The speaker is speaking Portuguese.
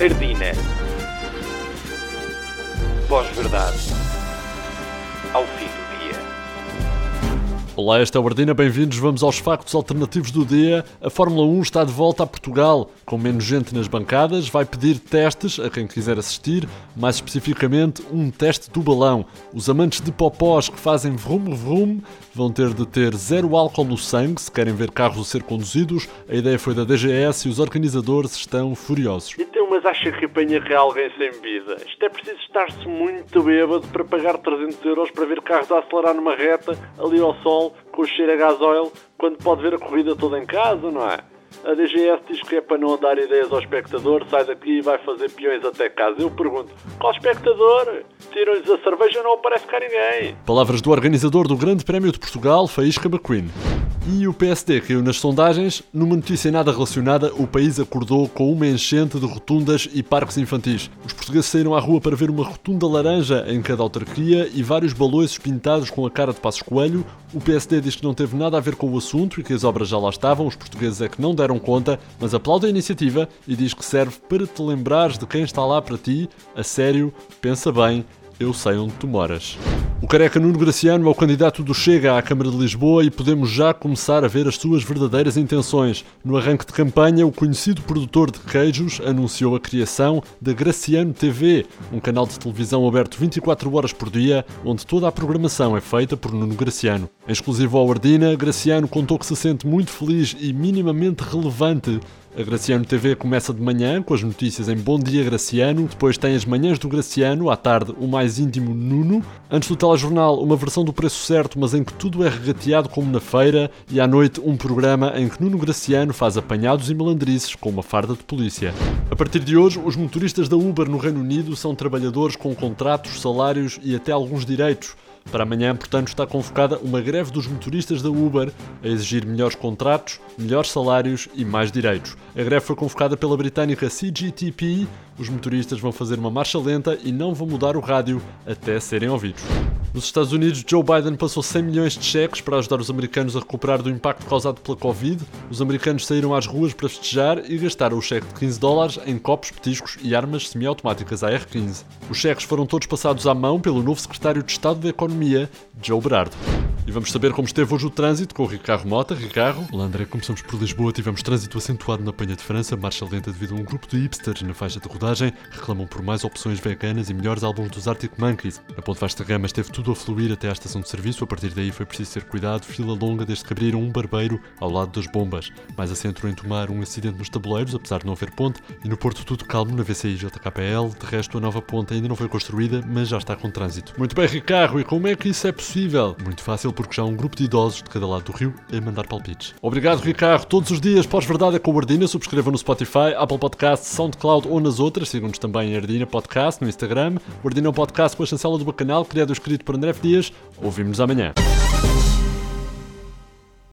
Ardina. Pós-verdade. Ao fim do dia. Olá, esta é o Ardina, bem-vindos. Vamos aos factos alternativos do dia. A Fórmula 1 está de volta a Portugal, com menos gente nas bancadas, vai pedir testes a quem quiser assistir, mais especificamente um teste do balão. Os amantes de popós que fazem vrum vrum vão ter de ter zero álcool no sangue se querem ver carros a ser conduzidos. A ideia foi da DGS e os organizadores estão furiosos. Mas acha que apanha real alguém sem bebida? Isto é preciso estar-se muito bêbado para pagar 300 euros para ver carros a acelerar numa reta, ali ao sol, com o cheiro a gasóleo, quando pode ver a corrida toda em casa, não é? A DGS diz que é para não dar ideias ao espectador, sai daqui e vai fazer peões até casa. Eu pergunto, qual espectador? Tiram-lhes a cerveja não aparece cá ninguém. Palavras do organizador do Grande Prémio de Portugal, Faísca McQueen. E o PSD caiu nas sondagens. Numa notícia nada relacionada, o país acordou com uma enchente de rotundas e parques infantis. Os portugueses saíram à rua para ver uma rotunda laranja em cada autarquia e vários balões pintados com a cara de Passos Coelho. O PSD diz que não teve nada a ver com o assunto e que as obras já lá estavam, os portugueses é que não deram conta, mas aplaude a iniciativa e diz que serve para te lembrares de quem está lá para ti. A sério, pensa bem, eu sei onde tu moras. O careca Nuno Graciano é o candidato do Chega à Câmara de Lisboa e podemos já começar a ver as suas verdadeiras intenções. No arranque de campanha, o conhecido produtor de queijos anunciou a criação da Graciano TV, um canal de televisão aberto 24 horas por dia, onde toda a programação é feita por Nuno Graciano. Em exclusivo ao Ardina, Graciano contou que se sente muito feliz e minimamente relevante a Graciano TV começa de manhã com as notícias em Bom Dia Graciano, depois tem as manhãs do Graciano, à tarde o mais íntimo Nuno, antes do telejornal uma versão do preço certo, mas em que tudo é regateado como na feira, e à noite um programa em que Nuno Graciano faz apanhados e melandrices com uma farda de polícia. A partir de hoje, os motoristas da Uber no Reino Unido são trabalhadores com contratos, salários e até alguns direitos. Para amanhã, portanto, está convocada uma greve dos motoristas da Uber a exigir melhores contratos, melhores salários e mais direitos. A greve foi convocada pela britânica CGTP. Os motoristas vão fazer uma marcha lenta e não vão mudar o rádio até serem ouvidos. Nos Estados Unidos, Joe Biden passou 100 milhões de cheques para ajudar os americanos a recuperar do impacto causado pela Covid. Os americanos saíram às ruas para festejar e gastaram o cheque de 15 dólares em copos, petiscos e armas semiautomáticas AR-15. Os cheques foram todos passados à mão pelo novo secretário de Estado da Economia, Joe Berardo. E vamos saber como esteve hoje o trânsito com o Ricardo Mota. Ricardo. Olá André, começamos por Lisboa. Tivemos trânsito acentuado na Penha de França, marcha lenta devido a um grupo de hipsters na faixa de rodagem. Reclamam por mais opções veganas e melhores álbuns dos Arctic Monkeys. A Ponte Vasta Gama esteve tudo a fluir até à estação de serviço. A partir daí foi preciso ter cuidado. Fila longa desde que abriram um barbeiro ao lado das bombas. Mais acento em tomar um acidente nos tabuleiros, apesar de não haver ponte. E no Porto tudo calmo na VCI JKPL. De resto, a nova ponte ainda não foi construída, mas já está com trânsito. Muito bem, Ricardo. E como é que isso é possível? Muito fácil, porque já há um grupo de idosos de cada lado do rio a mandar palpites. Obrigado, Ricardo. Todos os dias, pós-verdade é com o Ardina. Subscreva no Spotify, Apple Podcasts, SoundCloud ou nas outras. Sigam-nos também em Ardina Podcast no Instagram. O Ardina é um podcast com a chancela do Bacanal, criado e escrito por André F. Dias. Ouvimos-nos amanhã.